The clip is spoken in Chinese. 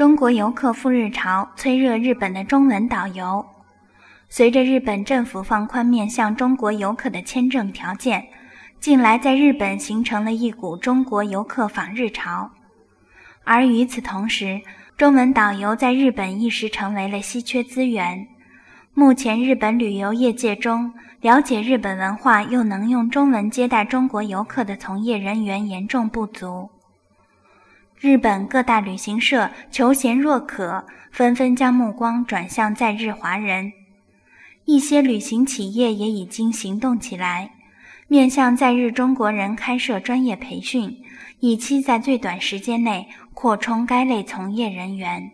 中国游客赴日潮催热日本的中文导游。随着日本政府放宽面向中国游客的签证条件，近来在日本形成了一股中国游客访日潮。而与此同时，中文导游在日本一时成为了稀缺资源。目前，日本旅游业界中了解日本文化又能用中文接待中国游客的从业人员严重不足。日本各大旅行社求贤若渴，纷纷将目光转向在日华人。一些旅行企业也已经行动起来，面向在日中国人开设专业培训，以期在最短时间内扩充该类从业人员。